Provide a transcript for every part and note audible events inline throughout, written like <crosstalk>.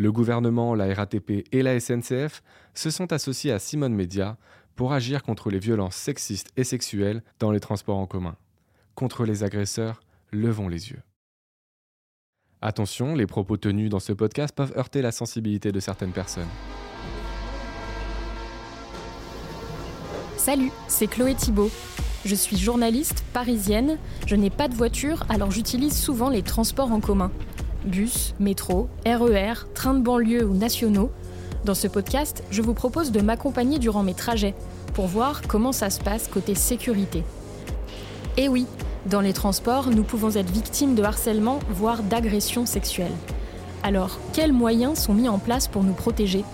Le gouvernement, la RATP et la SNCF se sont associés à Simone Média pour agir contre les violences sexistes et sexuelles dans les transports en commun. Contre les agresseurs, levons les yeux. Attention, les propos tenus dans ce podcast peuvent heurter la sensibilité de certaines personnes. Salut, c'est Chloé Thibault. Je suis journaliste parisienne, je n'ai pas de voiture alors j'utilise souvent les transports en commun. Bus, métro, RER, trains de banlieue ou nationaux. Dans ce podcast, je vous propose de m'accompagner durant mes trajets pour voir comment ça se passe côté sécurité. Et oui, dans les transports, nous pouvons être victimes de harcèlement, voire d'agressions sexuelles. Alors, quels moyens sont mis en place pour nous protéger?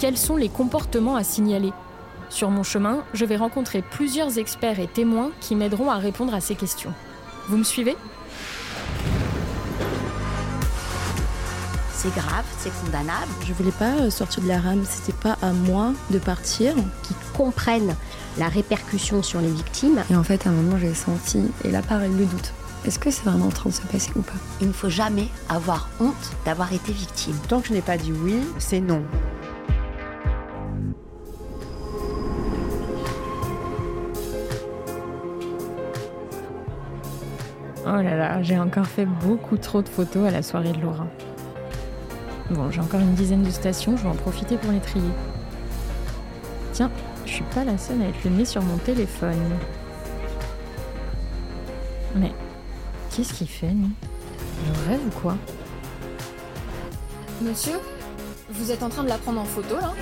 Quels sont les comportements à signaler? Sur mon chemin, je vais rencontrer plusieurs experts et témoins qui m'aideront à répondre à ces questions. Vous me suivez? C'est grave, c'est condamnable. Je voulais pas euh, sortir de la rame, c'était pas à moi de partir. Qui comprennent la répercussion sur les victimes. Et en fait, à un moment, j'ai senti, et là, pareil, le doute. Est-ce que c'est vraiment en train de se passer ou pas? Il ne faut jamais avoir honte d'avoir été victime. Tant que je n'ai pas dit oui, c'est non. Oh là là, j'ai encore fait beaucoup trop de photos à la soirée de Laura. Bon, j'ai encore une dizaine de stations, je vais en profiter pour les trier. Tiens, je suis pas la seule à être le nez sur mon téléphone. Mais qu'est-ce qu'il fait, lui? Je rêve ou quoi? Monsieur Vous êtes en train de la prendre en photo, là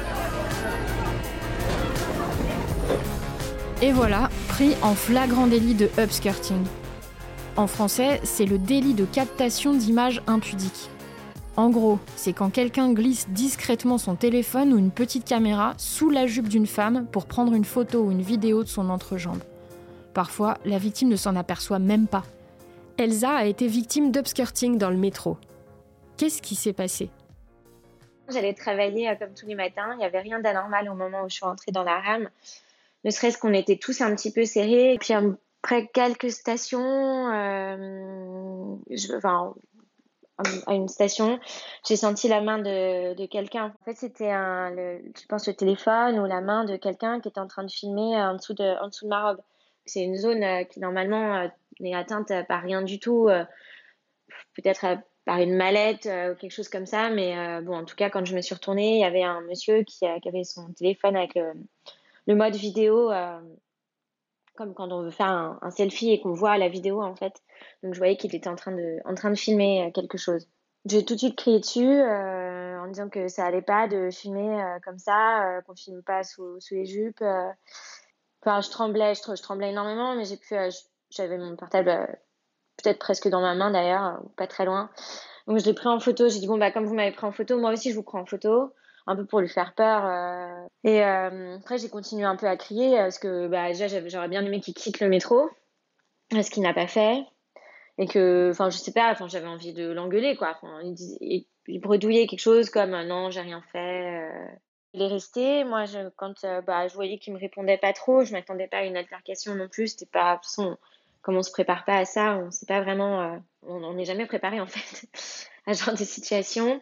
Et voilà, pris en flagrant délit de upskirting. En français, c'est le délit de captation d'images impudiques. En gros, c'est quand quelqu'un glisse discrètement son téléphone ou une petite caméra sous la jupe d'une femme pour prendre une photo ou une vidéo de son entrejambe. Parfois, la victime ne s'en aperçoit même pas. Elsa a été victime d'upskirting dans le métro. Qu'est-ce qui s'est passé? J'allais travailler euh, comme tous les matins, il n'y avait rien d'anormal au moment où je suis entrée dans la rame. Ne serait-ce qu'on était tous un petit peu serrés. Et puis après quelques stations, euh, enfin, à une station, j'ai senti la main de, de quelqu'un. En fait, c'était un, je pense le téléphone ou la main de quelqu'un qui était en train de filmer en dessous de, en dessous de ma robe. C'est une zone euh, qui normalement euh, n'est atteinte par rien du tout, euh, peut-être par une mallette ou quelque chose comme ça. Mais bon, en tout cas, quand je me suis retournée, il y avait un monsieur qui, qui avait son téléphone avec le, le mode vidéo comme quand on veut faire un, selfie et qu'on voit la vidéo en fait. Donc je voyais qu'il était en train de, en train de filmer euh, quelque chose. J'ai tout de suite crié dessus euh, en disant que ça allait pas de filmer euh, comme ça, qu'on filme pas sous, sous les jupes. Enfin, je tremblais, je, je, tremblais énormément, mais j'ai pu, j'avais mon portable peut-être presque dans ma main d'ailleurs, pas très loin. Donc je l'ai pris en photo. J'ai dit bon bah comme vous m'avez pris en photo, moi aussi je vous prends en photo un peu pour lui faire peur. Euh. Et euh, après, j'ai continué un peu à crier parce que bah, déjà, j'aurais bien aimé qu'il quitte le métro, ce qu'il n'a pas fait. Et que, enfin, je sais pas, enfin, j'avais envie de l'engueuler, quoi. il, il, bredouillait quelque chose comme non, j'ai rien fait. Euh. Il est resté. Moi, je, quand bah, je voyais qu'il me répondait pas trop, je m'attendais pas à une altercation non plus. C'était pas, de toute façon, comme on se prépare pas à ça, on sait pas vraiment, on n'est jamais préparé en fait <laughs> à ce genre de situation.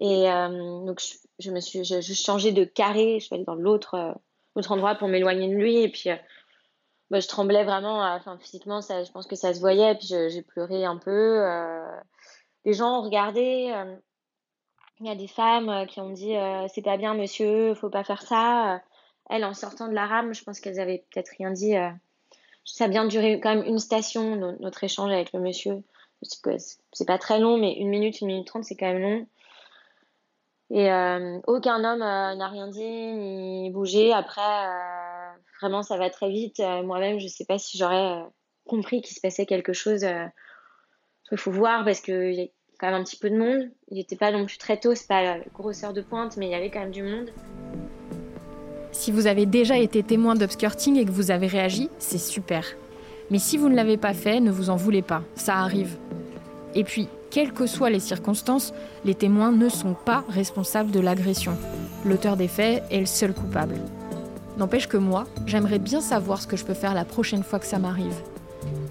Et donc, je, je me suis je, changé de carré. Je suis allée dans l'autre euh, endroit pour m'éloigner de lui. Et puis euh, bah, je tremblais vraiment euh, enfin physiquement ça je pense que ça se voyait. Et puis j'ai pleuré un peu les gens ont regardé il y a des femmes qui ont dit c'est pas bien monsieur faut pas faire ça elles en sortant de la rame je pense qu'elles avaient peut-être rien dit ça a bien duré quand même une station notre échange avec le monsieur. C'est pas très long mais une minute une minute trente c'est quand même long et euh, aucun homme euh, n'a rien dit ni bougé. Après, euh, vraiment, ça va très vite. Moi-même, je ne sais pas si j'aurais compris qu'il se passait quelque chose. Il faut voir parce qu'il y a quand même un petit peu de monde. Il n'était pas non plus très tôt, c'est pas grosseur de pointe, mais il y avait quand même du monde. Si vous avez déjà été témoin d'obscurting et que vous avez réagi, c'est super. Mais si vous ne l'avez pas fait, ne vous en voulez pas, ça arrive. Et puis, quelles que soient les circonstances, les témoins ne sont pas responsables de l'agression. L'auteur des faits est le seul coupable. N'empêche que moi, j'aimerais bien savoir ce que je peux faire la prochaine fois que ça m'arrive.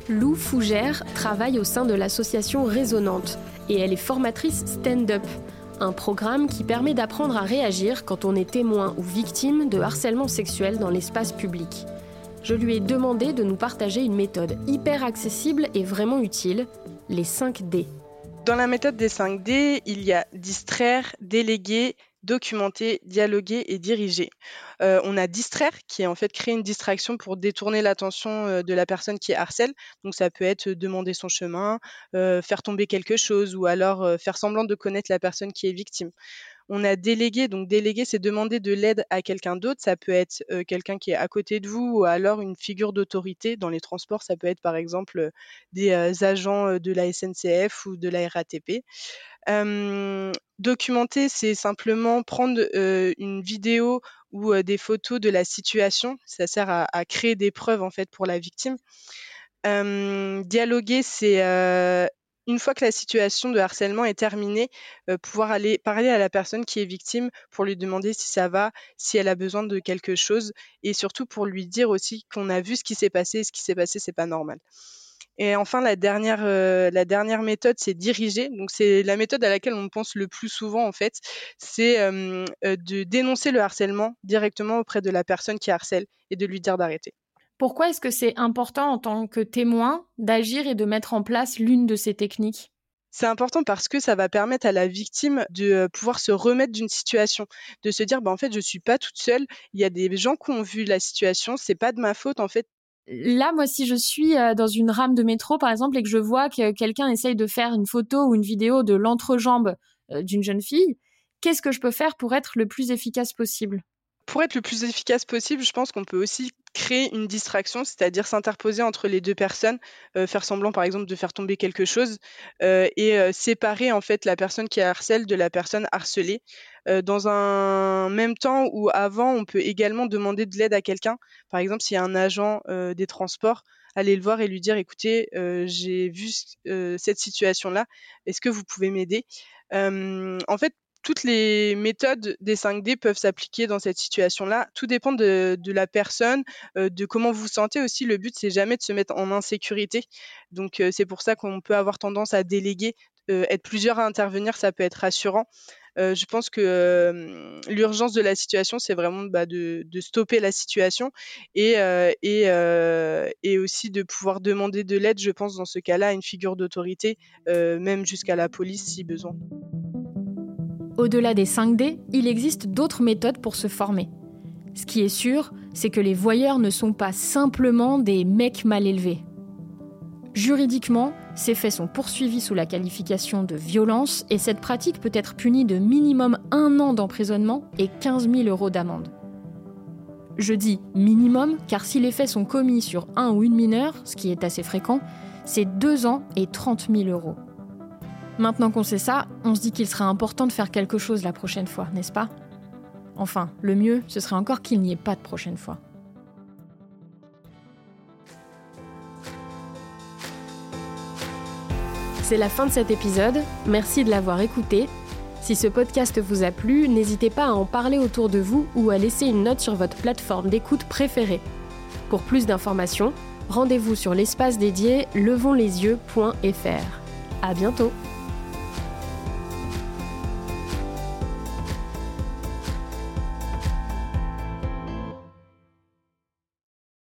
Lou Fougère travaille au sein de l'association Résonante et elle est formatrice stand-up. un programme qui permet d'apprendre à réagir quand on est témoin ou victime de harcèlement sexuel dans l'espace public. Je lui ai demandé de nous partager une méthode hyper accessible et vraiment utile, les 5 D. Dans la méthode des 5 D, il y a distraire, déléguer, documenter, dialoguer et diriger. Euh, on a distraire, qui est en fait créer une distraction pour détourner l'attention euh, de la personne qui harcèle. Donc ça peut être demander son chemin, euh, faire tomber quelque chose ou alors faire semblant de connaître la personne qui est victime. On a délégué, donc déléguer, c'est demander de l'aide à quelqu'un d'autre. Ça peut être quelqu'un qui est à côté de vous ou alors une figure d'autorité. Dans les transports, ça peut être par exemple des agents de la SNCF ou de la RATP documenter, c'est simplement prendre une vidéo ou des photos de la situation. Ça sert à, créer des preuves en fait pour la victime. dialoguer, c'est une fois que la situation de harcèlement est terminée, pouvoir aller parler à la personne qui est victime pour lui demander si ça va, si elle a besoin de quelque chose, et surtout pour lui dire aussi qu'on a vu ce qui s'est passé, et ce qui s'est passé, c'est pas normal. Et enfin, la dernière, euh, la dernière méthode, c'est diriger. Donc, c'est la méthode à laquelle on pense le plus souvent, en fait. C'est euh, de dénoncer le harcèlement directement auprès de la personne qui harcèle et de lui dire d'arrêter. Pourquoi est-ce que c'est important en tant que témoin d'agir et de mettre en place l'une de ces techniques? C'est important parce que ça va permettre à la victime de pouvoir se remettre d'une situation, de se dire bah en fait je suis pas toute seule, il y a des gens qui ont vu la situation, c'est pas de ma faute en fait, Là, moi, si je suis euh, dans une rame de métro, par exemple, et que je vois que quelqu'un essaye de faire une photo ou une vidéo de l'entrejambe euh, d'une jeune fille, qu'est-ce que je peux faire pour être le plus efficace possible? Pour être le plus efficace possible, je pense qu'on peut aussi créer une distraction, c'est-à-dire s'interposer entre les deux personnes, euh, faire semblant par exemple de faire tomber quelque chose euh, et euh, séparer en fait la personne qui harcèle de la personne harcelée. dans un même temps où avant, on peut également demander de l'aide à quelqu'un. Par exemple, s'il y a un agent des transports, aller le voir et lui dire écoutez, j'ai vu cette situation-là, est-ce que vous pouvez m'aider? En fait, toutes les méthodes des 5D peuvent s'appliquer dans cette situation-là. Tout dépend de, la personne, euh, de comment vous vous sentez aussi. Le but, c'est jamais de se mettre en insécurité. Donc, euh, c'est pour ça qu'on peut avoir tendance à déléguer. Euh, être plusieurs à intervenir, ça peut être rassurant. je pense que l'urgence de la situation, c'est vraiment bah, de, stopper la situation et, et, aussi de pouvoir demander de l'aide, je pense, dans ce cas-là, à une figure d'autorité, même jusqu'à la police si besoin. Au-delà des 5D, il existe d'autres méthodes pour se former. Ce qui est sûr, c'est que les voyeurs ne sont pas simplement des mecs mal élevés. Juridiquement, ces faits sont poursuivis sous la qualification de violence et cette pratique peut être punie de minimum un an d'emprisonnement et 15 000 euros d'amende. Je dis minimum car si les faits sont commis sur un ou une mineure, ce qui est assez fréquent, c'est 2 ans et 30 000 euros. Maintenant qu'on sait ça, on se dit qu'il serait important de faire quelque chose la prochaine fois, n'est-ce pas? Enfin, le mieux, ce serait encore qu'il n'y ait pas de prochaine fois. C'est la fin de cet épisode, merci de l'avoir écouté. Si ce podcast vous a plu, n'hésitez pas à en parler autour de vous ou à laisser une note sur votre plateforme d'écoute préférée. Pour plus d'informations, rendez-vous sur l'espace dédié levonslesieux.fr. À bientôt!